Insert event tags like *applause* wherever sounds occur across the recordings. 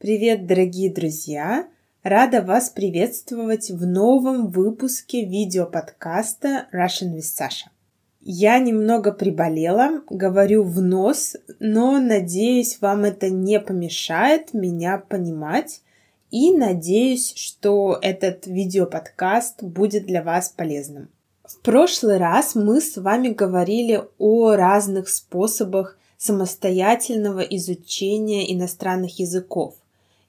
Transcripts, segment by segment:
Привет, дорогие друзья! Рада вас приветствовать в новом выпуске видеоподкаста Russian with Sasha. Я немного приболела, говорю в нос, но надеюсь, вам это не помешает меня понимать и надеюсь, что этот видеоподкаст будет для вас полезным. В прошлый раз мы с вами говорили о разных способах самостоятельного изучения иностранных языков.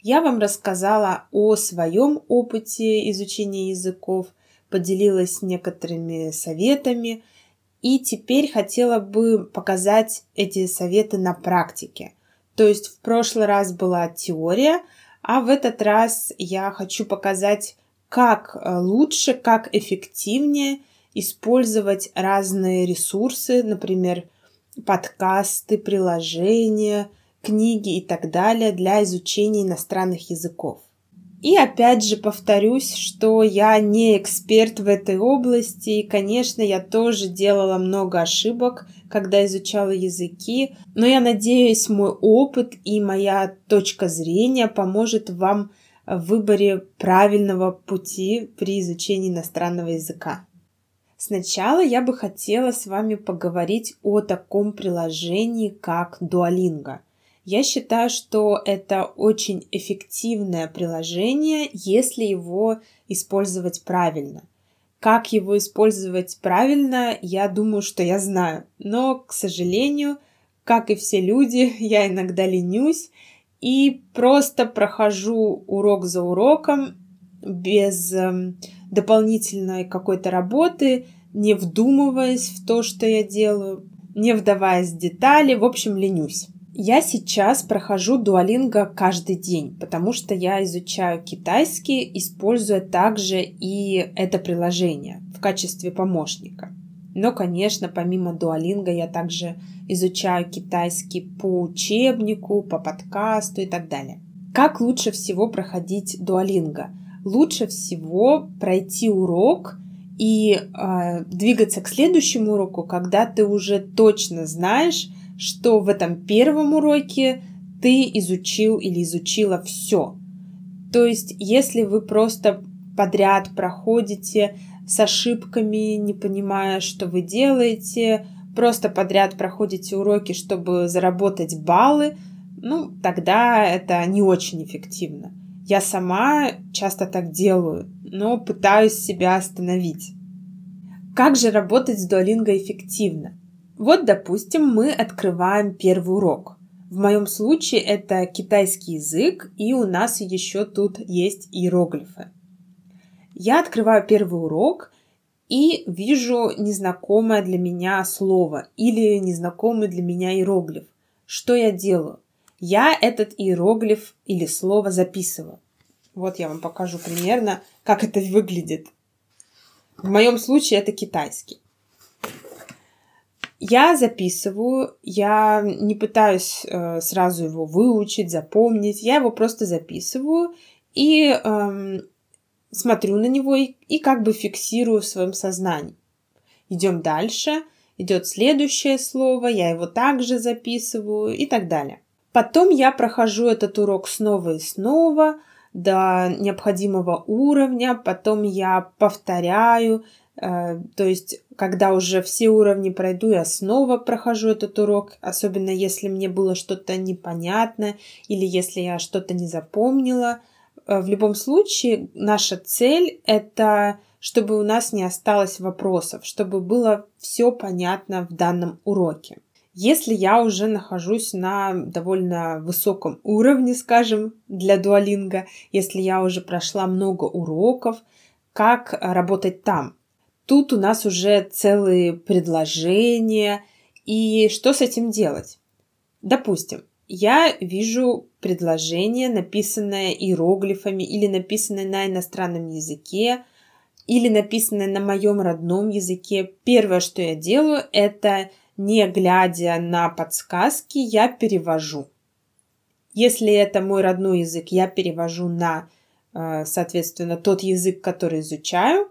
Я вам рассказала о своем опыте изучения языков, поделилась некоторыми советами и теперь хотела бы показать эти советы на практике. То есть в прошлый раз была теория, а в этот раз я хочу показать, как э, лучше, как эффективнее использовать разные ресурсы, например, подкасты, приложения – книги и так далее для изучения иностранных языков. И опять же повторюсь, что я не эксперт в этой области, и, конечно, я тоже делала много ошибок, когда изучала языки, но я надеюсь, мой опыт и моя точка зрения поможет вам в выборе правильного пути при изучении иностранного языка. Сначала я бы хотела с вами поговорить о таком приложении, как Duolingo – я считаю, что это очень эффективное приложение, если его использовать правильно. Как его использовать правильно, я думаю, что я знаю. Но, к сожалению, как и все люди, *laughs* я иногда ленюсь и просто прохожу урок за уроком без э, дополнительной какой-то работы, не вдумываясь в то, что я делаю, не вдаваясь в детали, в общем, ленюсь. Я сейчас прохожу дуалинго каждый день, потому что я изучаю китайский, используя также и это приложение в качестве помощника. Но, конечно, помимо дуалинга я также изучаю китайский по учебнику, по подкасту и так далее. Как лучше всего проходить дуалинго? Лучше всего пройти урок и э, двигаться к следующему уроку, когда ты уже точно знаешь, что в этом первом уроке ты изучил или изучила все. То есть, если вы просто подряд проходите с ошибками, не понимая, что вы делаете, просто подряд проходите уроки, чтобы заработать баллы, ну, тогда это не очень эффективно. Я сама часто так делаю, но пытаюсь себя остановить. Как же работать с Duolingo эффективно? Вот, допустим, мы открываем первый урок. В моем случае это китайский язык, и у нас еще тут есть иероглифы. Я открываю первый урок и вижу незнакомое для меня слово или незнакомый для меня иероглиф. Что я делаю? Я этот иероглиф или слово записываю. Вот я вам покажу примерно, как это выглядит. В моем случае это китайский. Я записываю, я не пытаюсь э, сразу его выучить, запомнить, я его просто записываю и э, смотрю на него и, и как бы фиксирую в своем сознании. Идем дальше, идет следующее слово, я его также записываю и так далее. Потом я прохожу этот урок снова и снова до необходимого уровня, потом я повторяю, то есть, когда уже все уровни пройду, я снова прохожу этот урок, особенно если мне было что-то непонятно или если я что-то не запомнила. Э, в любом случае, наша цель — это чтобы у нас не осталось вопросов, чтобы было все понятно в данном уроке. Если я уже нахожусь на довольно высоком уровне, скажем, для дуалинга, если я уже прошла много уроков, как работать там? Тут у нас уже целые предложения. И что с этим делать? Допустим, я вижу предложение, написанное иероглифами или написанное на иностранном языке, или написанное на моем родном языке. Первое, что я делаю, это не глядя на подсказки, я перевожу. Если это мой родной язык, я перевожу на, э, соответственно, тот язык, который изучаю –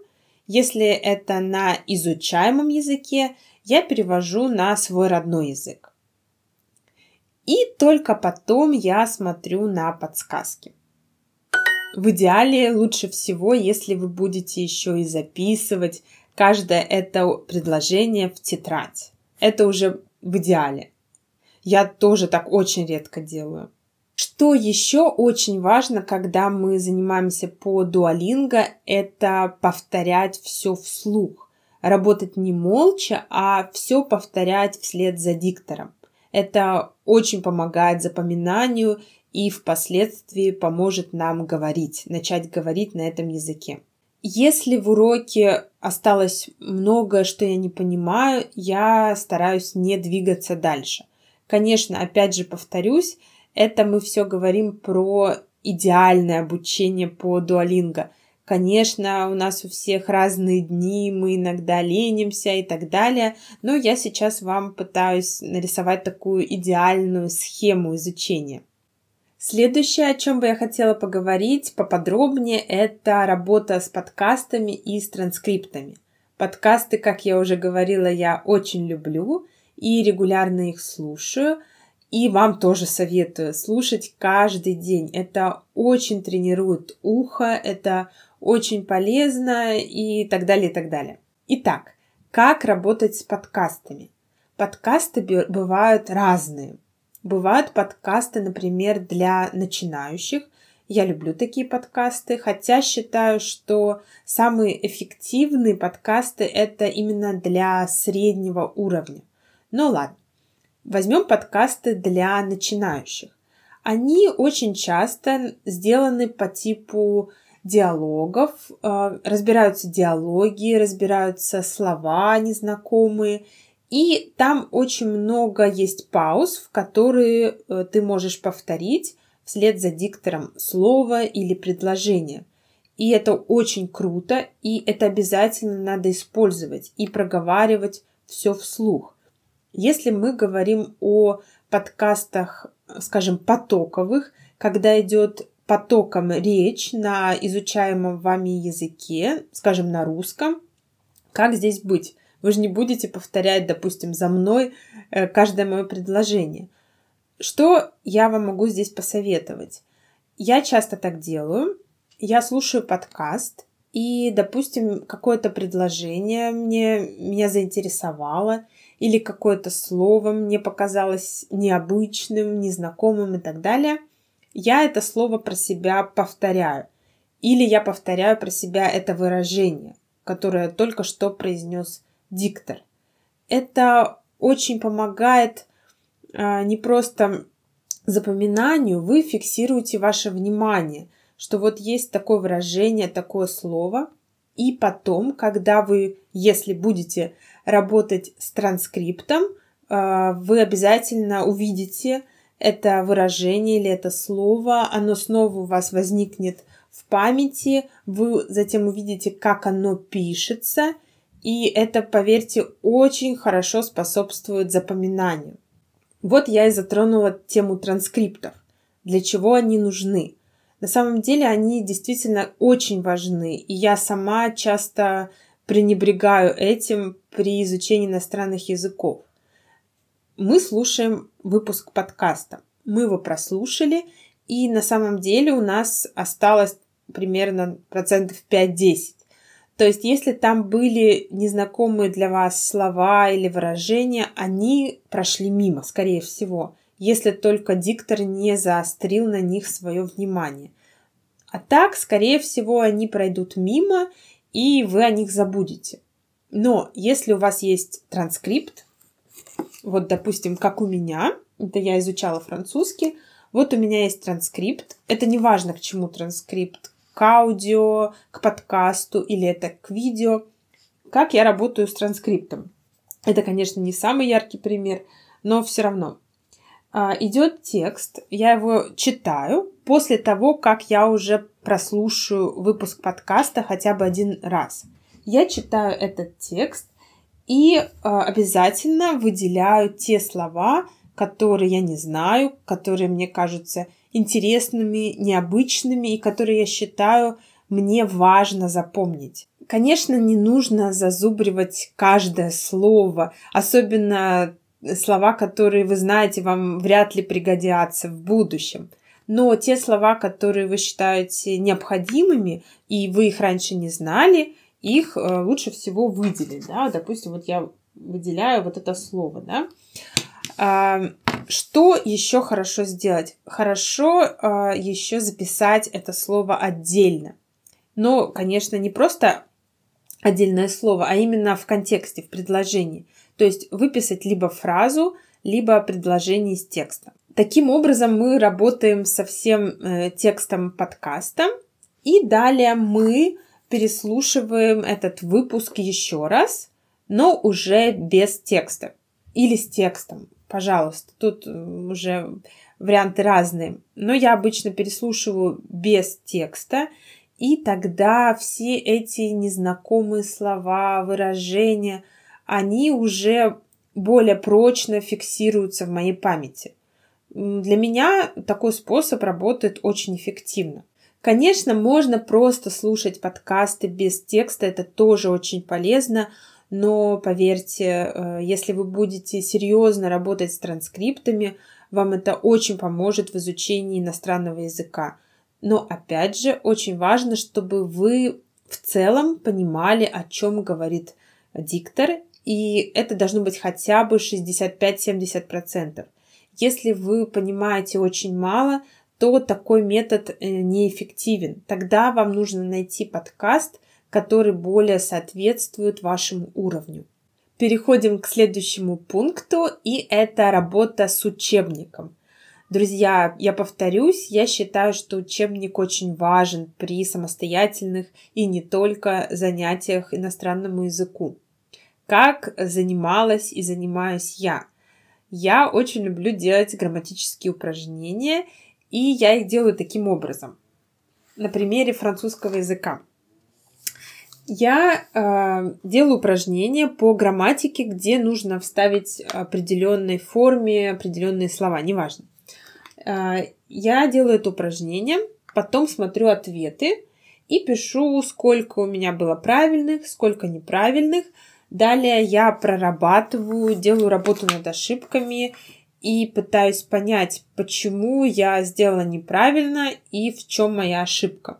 если это на изучаемом языке, я перевожу на свой родной язык. И только потом я смотрю на подсказки. В идеале лучше всего, если вы будете еще и записывать каждое это предложение в тетрадь. Это уже в идеале. Я тоже так очень редко делаю. Что еще очень важно, когда мы занимаемся по дуалинго, это повторять все вслух. Работать не молча, а все повторять вслед за диктором. Это очень помогает запоминанию и впоследствии поможет нам говорить, начать говорить на этом языке. Если в уроке осталось многое, что я не понимаю, я стараюсь не двигаться дальше. Конечно, опять же повторюсь, это мы все говорим про идеальное обучение по дуалинго. Конечно, у нас у всех разные дни, мы иногда ленимся и так далее, но я сейчас вам пытаюсь нарисовать такую идеальную схему изучения. Следующее, о чем бы я хотела поговорить поподробнее, это работа с подкастами и с транскриптами. Подкасты, как я уже говорила, я очень люблю и регулярно их слушаю. И вам тоже советую слушать каждый день. Это очень тренирует ухо, это очень полезно и так далее, и так далее. Итак, как работать с подкастами? Подкасты бывают разные. Бывают подкасты, например, для начинающих. Я люблю такие подкасты, хотя считаю, что самые эффективные подкасты это именно для среднего уровня. Ну ладно, возьмем подкасты для начинающих. Они очень часто сделаны по типу диалогов, э, разбираются диалоги, разбираются слова незнакомые, и там очень много есть пауз, в которые э, ты можешь повторить вслед за диктором слово или предложение. И это очень круто, и это обязательно надо использовать и проговаривать все вслух. Если мы говорим о подкастах, скажем, потоковых, когда идет потоком речь на изучаемом вами языке, скажем, на русском, как здесь быть? Вы же не будете повторять, допустим, за мной э, каждое мое предложение. Что я вам могу здесь посоветовать? Я часто так делаю. Я слушаю подкаст, и, допустим, какое-то предложение мне, меня заинтересовало, или какое-то слово мне показалось необычным, незнакомым и так далее, я это слово про себя повторяю. Или я повторяю про себя это выражение, которое только что произнес диктор. Это очень помогает а, не просто запоминанию, вы фиксируете ваше внимание, что вот есть такое выражение, такое слово, и потом, когда вы, если будете работать с транскриптом, а, вы обязательно увидите это выражение или это слово, оно снова у вас возникнет в памяти, вы затем увидите, как оно пишется – и это, поверьте, очень хорошо способствует запоминанию. Вот я и затронула тему транскриптов. Для чего они нужны? На самом деле они действительно очень важны, и я сама часто пренебрегаю этим при изучении иностранных языков. Мы слушаем выпуск подкаста. Мы его прослушали, и на самом деле у нас осталось примерно процентов 5-10 то есть, если там были незнакомые для вас слова или выражения, они прошли мимо, скорее всего, если только диктор не заострил на них свое внимание. А так, скорее всего, они пройдут мимо, и вы о них забудете. Но если у вас есть транскрипт, вот, допустим, как у меня, это я изучала французский, вот у меня есть транскрипт. Это не важно, к чему транскрипт, к аудио, к подкасту или это к видео. Как я работаю с транскриптом? Это, конечно, не самый яркий пример, но все равно. А, идет текст, я его читаю после того, как я уже прослушаю выпуск подкаста хотя бы один раз. Я читаю этот текст и а, обязательно выделяю те слова, которые я не знаю, которые мне кажутся интересными, необычными и которые я считаю мне важно запомнить. Конечно, не нужно зазубривать каждое слово, особенно слова, которые вы знаете, вам вряд ли пригодятся в будущем. Но те слова, которые вы считаете необходимыми, и вы их раньше не знали, их э, лучше всего выделить. Да? Допустим, вот я выделяю вот это слово. Да? А, что еще хорошо сделать? Хорошо а, еще записать это слово отдельно. Но, конечно, не просто отдельное слово, а именно в контексте, в предложении. То есть выписать либо фразу, либо предложение из текста. Таким образом мы работаем со всем э, текстом подкаста. И далее мы переслушиваем этот выпуск еще раз, но уже без текста. Или с текстом, пожалуйста. Тут уже варианты разные. Но я обычно переслушиваю без текста и тогда все эти незнакомые слова, выражения, они уже более прочно фиксируются в моей памяти. Для меня такой способ работает очень эффективно. Конечно, можно просто слушать подкасты без текста, это тоже очень полезно, но поверьте, э, если вы будете серьезно работать с транскриптами, вам это очень поможет в изучении иностранного языка. Но опять же, очень важно, чтобы вы в целом понимали, о чем говорит диктор, и это должно быть хотя бы 65-70%. Если вы понимаете очень мало, то такой метод э, неэффективен. Тогда вам нужно найти подкаст, который более соответствует вашему уровню. Переходим к следующему пункту, и это работа с учебником. Друзья, я повторюсь, я считаю, что учебник очень важен при самостоятельных и не только занятиях иностранному языку. Как занималась и занимаюсь я? Я очень люблю делать грамматические упражнения, и я их делаю таким образом. На примере французского языка. Я э, делаю упражнения по грамматике, где нужно вставить определенной форме определенные слова, неважно. А, я делаю это упражнение, потом смотрю ответы и пишу, сколько у меня было правильных, сколько неправильных. Далее я прорабатываю, делаю работу над ошибками и пытаюсь понять, почему я сделала неправильно и в чем моя ошибка.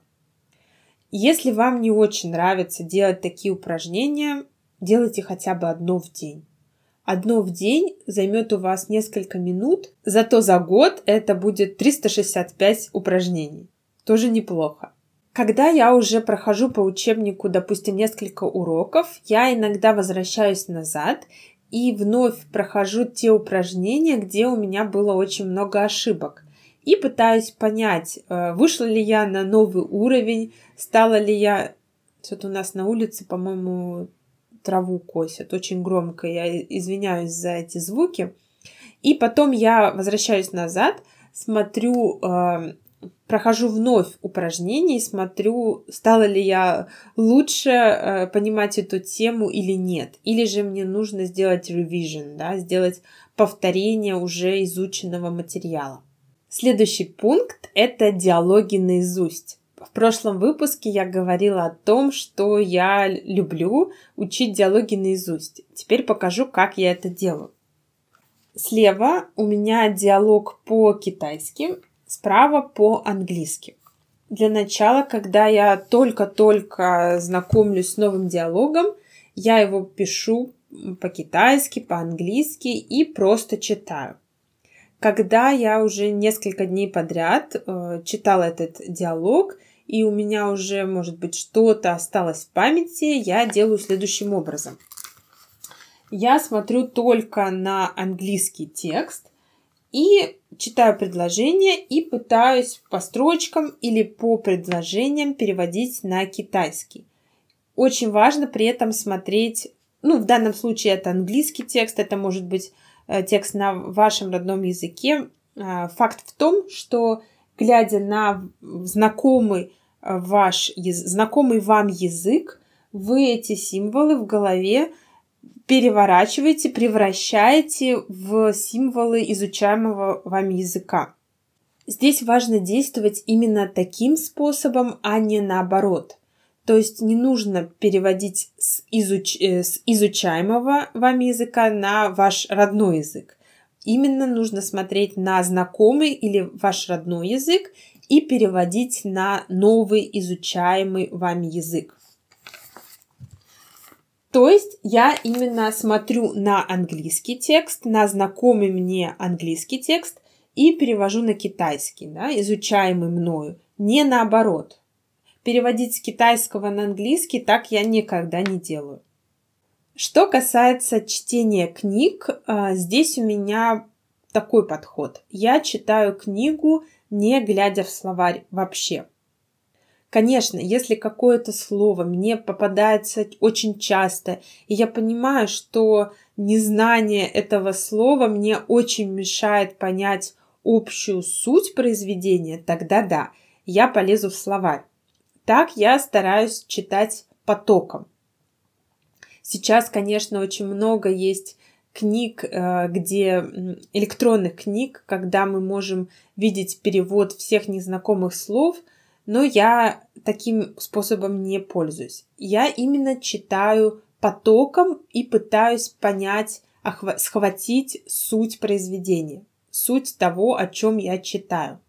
Если вам не очень нравится делать такие упражнения, делайте хотя бы одно в день. Одно в день займет у вас несколько минут, зато за год это будет 365 упражнений. Тоже неплохо. Когда я уже прохожу по учебнику, допустим, несколько уроков, я иногда возвращаюсь назад и вновь прохожу те упражнения, где у меня было очень много ошибок. И пытаюсь понять, э, вышла ли я на новый уровень, стала ли я... Что-то у нас на улице, по-моему, траву косят очень громко. Я извиняюсь за эти звуки. И потом я возвращаюсь назад, смотрю, э, прохожу вновь упражнение и смотрю, стала ли я лучше э, понимать эту тему или нет. Или же мне нужно сделать revision, да, сделать повторение уже изученного материала. Следующий пункт – это диалоги наизусть. В прошлом выпуске я говорила о том, что я люблю учить диалоги наизусть. Теперь покажу, как я это делаю. Слева у меня диалог по-китайски, справа по-английски. Для начала, когда я только-только знакомлюсь с новым диалогом, я его пишу по-китайски, по-английски и просто читаю. Когда я уже несколько дней подряд э, читала этот диалог – и у меня уже, может быть, что-то осталось в памяти, я делаю следующим образом. Я смотрю только на английский текст и читаю предложение и пытаюсь по строчкам или по предложениям переводить на китайский. Очень важно при этом смотреть, ну, в данном случае это английский текст, это может быть э, текст на вашем родном языке. А, факт в том, что глядя на знакомый ваш знакомый вам язык, вы эти символы в голове переворачиваете, превращаете в символы изучаемого вами языка. Здесь важно действовать именно таким способом, а не наоборот. То есть не нужно переводить с, изуч... Э, с изучаемого вами языка на ваш родной язык. Именно нужно смотреть на знакомый или ваш родной язык и переводить на новый изучаемый вами язык. То есть я именно смотрю на английский текст, на знакомый мне английский текст и перевожу на китайский, да, изучаемый мною, не наоборот. Переводить с китайского на английский так я никогда не делаю. Что касается чтения книг, а, здесь у меня такой подход. Я читаю книгу, не глядя в словарь вообще. Конечно, если какое-то слово мне попадается очень часто, и я понимаю, что незнание этого слова мне очень мешает понять общую суть произведения, тогда да, я полезу в словарь. Так я стараюсь читать потоком. Сейчас, конечно, очень много есть книг, э, где электронных книг, когда мы можем видеть перевод всех незнакомых слов, но я таким способом не пользуюсь. Я именно читаю потоком и пытаюсь понять, схватить суть произведения, суть того, о чем я читаю.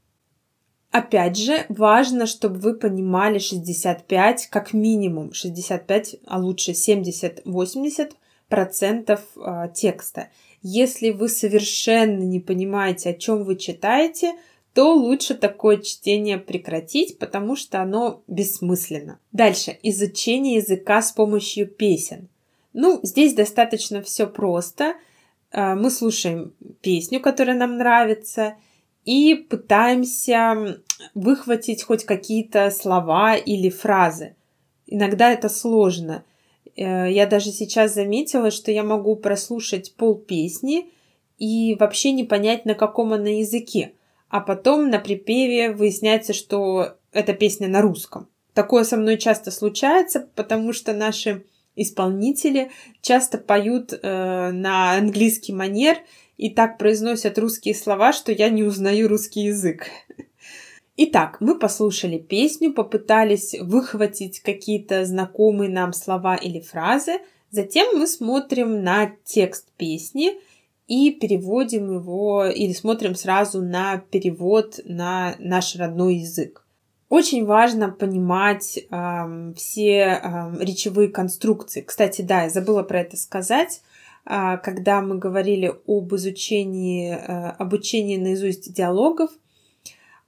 Опять же, важно, чтобы вы понимали 65, как минимум 65, а лучше 70-80 процентов а, текста. Если вы совершенно не понимаете, о чем вы читаете, то лучше такое чтение прекратить, потому что оно бессмысленно. Дальше. Изучение языка с помощью песен. Ну, здесь достаточно все просто. А, мы слушаем песню, которая нам нравится, и пытаемся выхватить хоть какие-то слова или фразы. Иногда это сложно. Э, я даже сейчас заметила, что я могу прослушать пол песни и вообще не понять, на каком она языке. А потом на припеве выясняется, что эта песня на русском. Такое со мной часто случается, потому что наши исполнители часто поют э, на английский манер и так произносят русские слова, что я не узнаю русский язык. Итак, мы послушали песню, попытались выхватить какие-то знакомые нам слова или фразы, затем мы смотрим на текст песни и переводим его или смотрим сразу на перевод на наш родной язык. Очень важно понимать э, все э, речевые конструкции. Кстати, да, я забыла про это сказать. Э, когда мы говорили об изучении, э, обучении наизусть диалогов,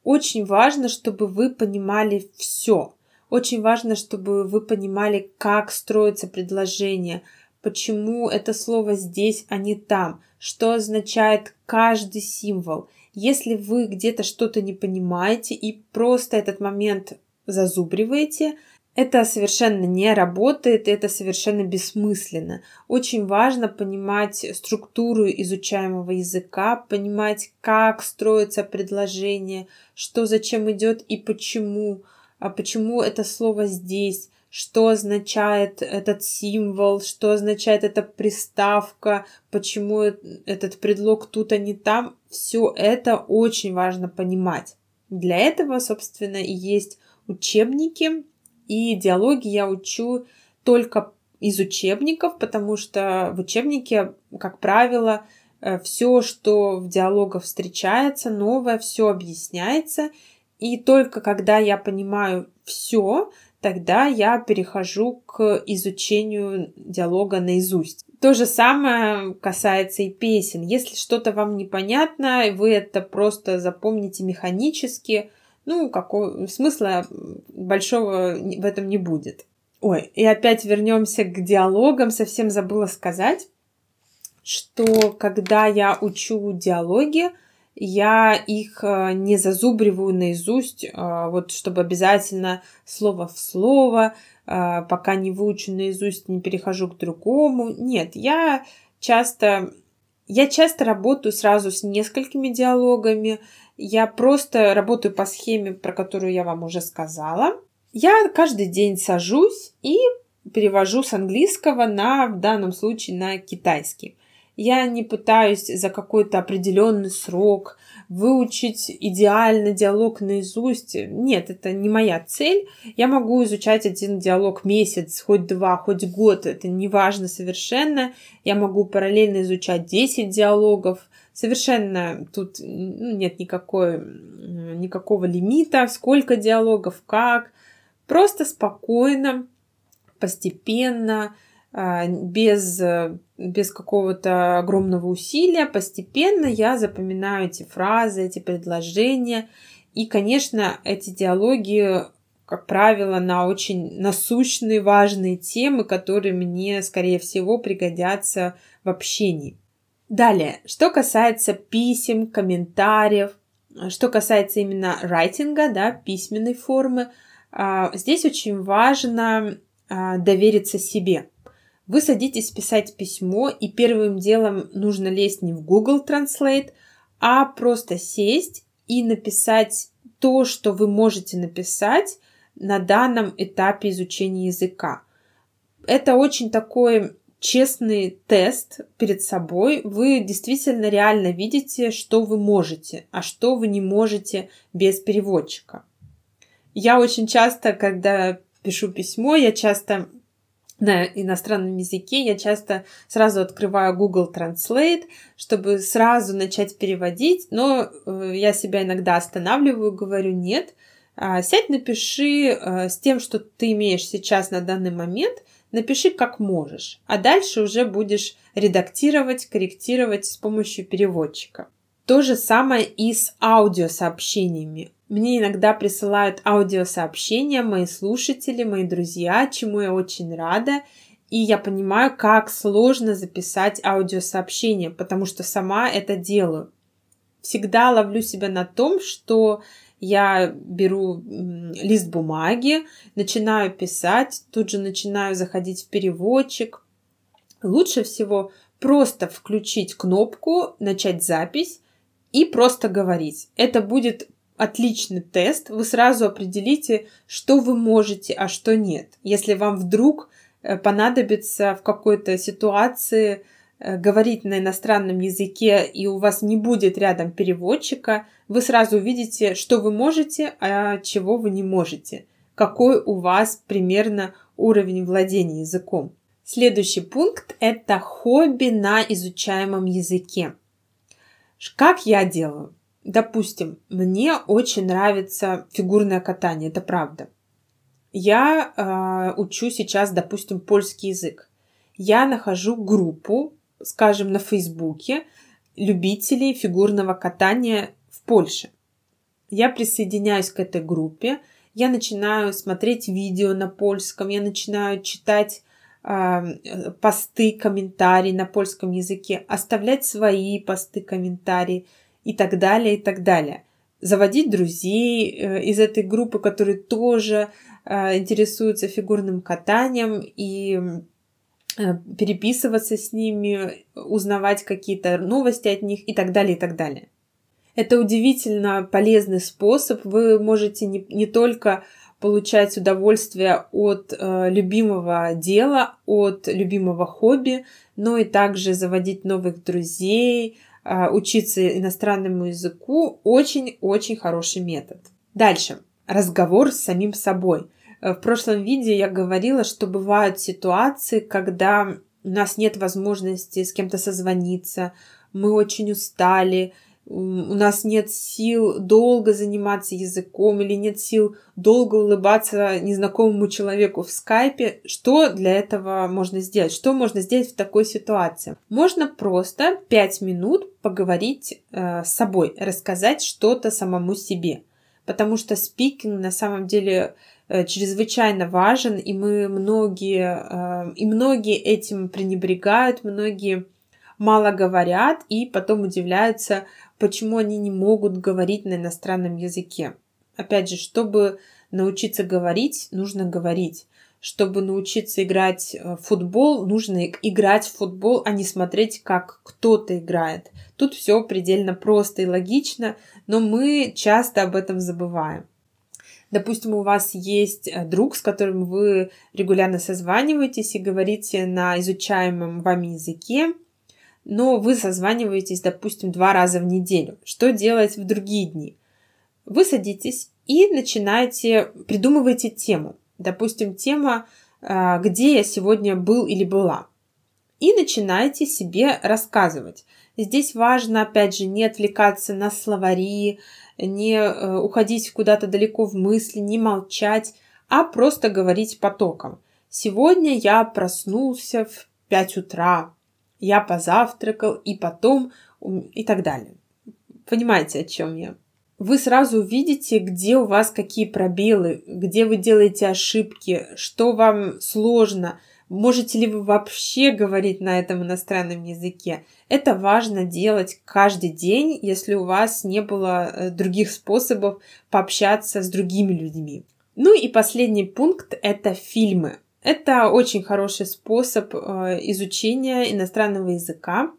очень важно, чтобы вы понимали все. Очень важно, чтобы вы понимали, как строится предложение, почему это слово здесь, а не там, что означает каждый символ. Если вы где-то что-то не понимаете и просто этот момент зазубриваете, это совершенно не работает, это совершенно бессмысленно. Очень важно понимать структуру изучаемого языка, понимать, как строится предложение, что зачем идет и почему, а почему это слово здесь, что означает этот символ, что означает эта приставка, почему этот предлог тут, а не там. Все это очень важно понимать. Для этого, собственно, и есть учебники, и диалоги я учу только из учебников, потому что в учебнике, как правило, э, все, что в диалогах встречается, новое, все объясняется. И только когда я понимаю все, тогда я перехожу к изучению диалога наизусть. То же самое касается и песен. Если что-то вам непонятно, вы это просто запомните механически – ну, какого смысла большого в этом не будет. Ой, и опять вернемся к диалогам. Совсем забыла сказать, что когда я учу диалоги, я их э, не зазубриваю наизусть, э, вот чтобы обязательно слово в слово, э, пока не выучу наизусть, не перехожу к другому. Нет, я часто, я часто работаю сразу с несколькими диалогами, я просто работаю по схеме, про которую я вам уже сказала. Я каждый день сажусь и перевожу с английского на, в данном случае, на китайский. Я не пытаюсь за какой-то определенный срок выучить идеально диалог наизусть. Нет, это не моя цель. Я могу изучать один диалог месяц, хоть два, хоть год. Это не важно совершенно. Я могу параллельно изучать 10 диалогов. Совершенно тут ну, нет никакой, никакого лимита, сколько диалогов, как. Просто спокойно, постепенно, а, без, без какого-то огромного усилия, постепенно я запоминаю эти фразы, эти предложения. И, конечно, эти диалоги, как правило, на очень насущные, важные темы, которые мне, скорее всего, пригодятся в общении. Далее, что касается писем, комментариев, что касается именно райтинга, да, письменной формы, а, здесь очень важно а, довериться себе. Вы садитесь писать письмо, и первым делом нужно лезть не в Google Translate, а просто сесть и написать то, что вы можете написать на данном этапе изучения языка. Это очень такой честный тест перед собой. Вы действительно реально видите, что вы можете, а что вы не можете без переводчика. Я очень часто, когда пишу письмо, я часто на иностранном языке, я часто сразу открываю Google Translate, чтобы сразу начать переводить, но э, я себя иногда останавливаю, говорю нет, а, сядь, напиши э, с тем, что ты имеешь сейчас на данный момент, напиши как можешь, а дальше уже будешь редактировать, корректировать с помощью переводчика. То же самое и с аудиосообщениями. Мне иногда присылают аудиосообщения мои слушатели, мои друзья, чему я очень рада. И я понимаю, как сложно записать аудиосообщение, потому что сама это делаю. Всегда ловлю себя на том, что я беру лист бумаги, начинаю писать, тут же начинаю заходить в переводчик. Лучше всего просто включить кнопку «Начать запись» и просто говорить. Это будет отличный тест, вы сразу определите, что вы можете, а что нет. Если вам вдруг э, понадобится в какой-то ситуации э, говорить на иностранном языке, и у вас не будет рядом переводчика, вы сразу увидите, что вы можете, а чего вы не можете. Какой у вас примерно уровень владения языком. Следующий пункт – это хобби на изучаемом языке. Как я делаю? Допустим, мне очень нравится фигурное катание, это правда. Я э, учу сейчас, допустим, польский язык. Я нахожу группу, скажем, на Фейсбуке любителей фигурного катания в Польше. Я присоединяюсь к этой группе, я начинаю смотреть видео на польском, я начинаю читать э, посты, комментарии на польском языке, оставлять свои посты, комментарии – и так далее, и так далее. Заводить друзей э, из этой группы, которые тоже э, интересуются фигурным катанием и э, переписываться с ними, узнавать какие-то новости от них и так далее, и так далее. Это удивительно полезный способ. Вы можете не, не только получать удовольствие от э, любимого дела, от любимого хобби, но и также заводить новых друзей, учиться иностранному языку очень-очень хороший метод. Дальше. Разговор с самим собой. Э, в прошлом видео я говорила, что бывают ситуации, когда у нас нет возможности с кем-то созвониться, мы очень устали, у нас нет сил долго заниматься языком или нет сил долго улыбаться незнакомому человеку в скайпе, что для этого можно сделать? Что можно сделать в такой ситуации? Можно просто 5 минут поговорить э, с собой, рассказать что-то самому себе. Потому что спикинг на самом деле э, чрезвычайно важен, и мы многие, э, и многие этим пренебрегают, многие мало говорят и потом удивляются, почему они не могут говорить на иностранном языке. Опять же, чтобы научиться говорить, нужно говорить. Чтобы научиться играть в футбол, нужно играть в футбол, а не смотреть, как кто-то играет. Тут все предельно просто и логично, но мы часто об этом забываем. Допустим, у вас есть э, друг, с которым вы регулярно созваниваетесь и говорите на изучаемом вами языке, но вы созваниваетесь, допустим, два раза в неделю. Что делать в другие дни? Вы садитесь и начинаете, придумываете тему. Допустим, тема а, «Где я сегодня был или была?» И начинаете себе рассказывать. Здесь важно, опять же, не отвлекаться на словари, не э, уходить куда-то далеко в мысли, не молчать, а просто говорить потоком. Сегодня я проснулся в 5 утра, я позавтракал и потом и так далее. Понимаете, о чем я? Вы сразу увидите, где у вас какие пробелы, где вы делаете ошибки, что вам сложно, можете ли вы вообще говорить на этом иностранном языке. Это важно делать каждый день, если у вас не было э, других способов пообщаться с другими людьми. Ну и последний пункт – это фильмы. Это очень хороший способ э, изучения иностранного языка.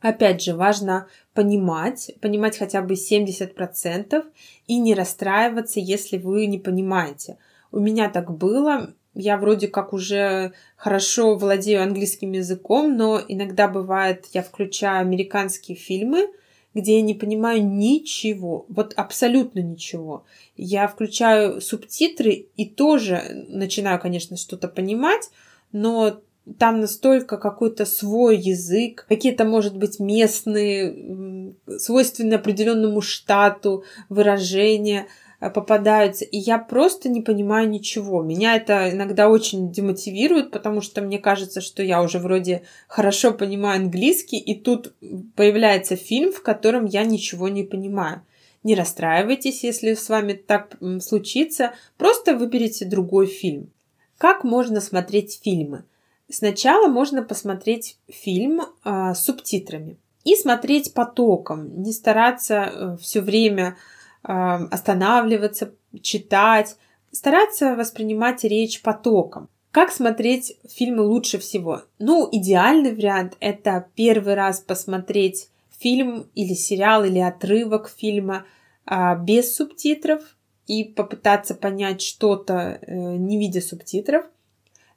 Опять же, важно понимать, понимать хотя бы 70% и не расстраиваться, если вы не понимаете. У меня так было. Я вроде как уже хорошо владею английским языком, но иногда бывает, я включаю американские фильмы, где я не понимаю ничего, вот абсолютно ничего. Я включаю субтитры и тоже начинаю, конечно, что-то понимать, но там настолько какой-то свой язык, какие-то, может быть, местные, свойственные определенному штату выражения – попадаются, и я просто не понимаю ничего. Меня это иногда очень демотивирует, потому что мне кажется, что я уже вроде хорошо понимаю английский, и тут появляется фильм, в котором я ничего не понимаю. Не расстраивайтесь, если с вами так случится, просто выберите другой фильм. Как можно смотреть фильмы? Сначала можно посмотреть фильм э, с субтитрами и смотреть потоком, не стараться э, все время останавливаться, читать, стараться воспринимать речь потоком. Как смотреть фильмы лучше всего? Ну, идеальный вариант – это первый раз посмотреть фильм или сериал или отрывок фильма а, без субтитров и попытаться понять что-то, э, не видя субтитров.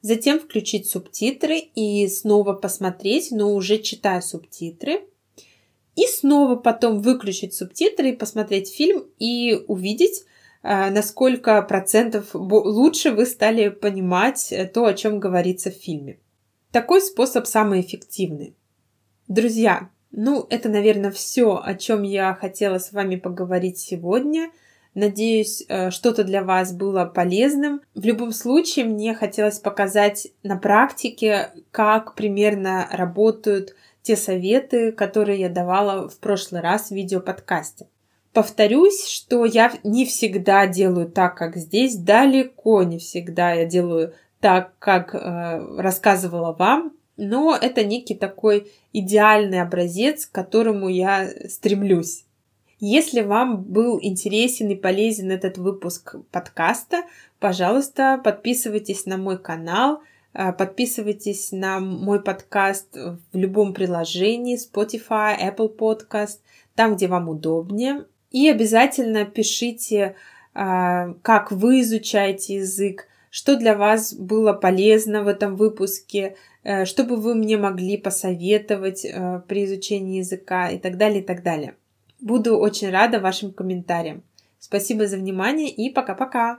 Затем включить субтитры и снова посмотреть, но уже читая субтитры – и снова потом выключить субтитры посмотреть фильм и увидеть, э, насколько процентов лучше вы стали понимать э, то, о чем говорится в фильме. Такой способ самый эффективный. Друзья, ну это, наверное, все, о чем я хотела с вами поговорить сегодня. Надеюсь, э, что-то для вас было полезным. В любом случае, мне хотелось показать на практике, как примерно работают те советы, которые я давала в прошлый раз в видеоподкасте. Повторюсь, что я не всегда делаю так, как здесь, далеко не всегда я делаю так, как э, рассказывала вам, но это некий такой идеальный образец, к которому я стремлюсь. Если вам был интересен и полезен этот выпуск подкаста, пожалуйста, подписывайтесь на мой канал – подписывайтесь на мой подкаст в любом приложении Spotify, Apple Podcast, там, где вам удобнее. И обязательно пишите, э, как вы изучаете язык, что для вас было полезно в этом выпуске, э, что бы вы мне могли посоветовать при изучении языка и так далее, и так далее. Буду очень рада вашим комментариям. Спасибо за внимание и пока-пока!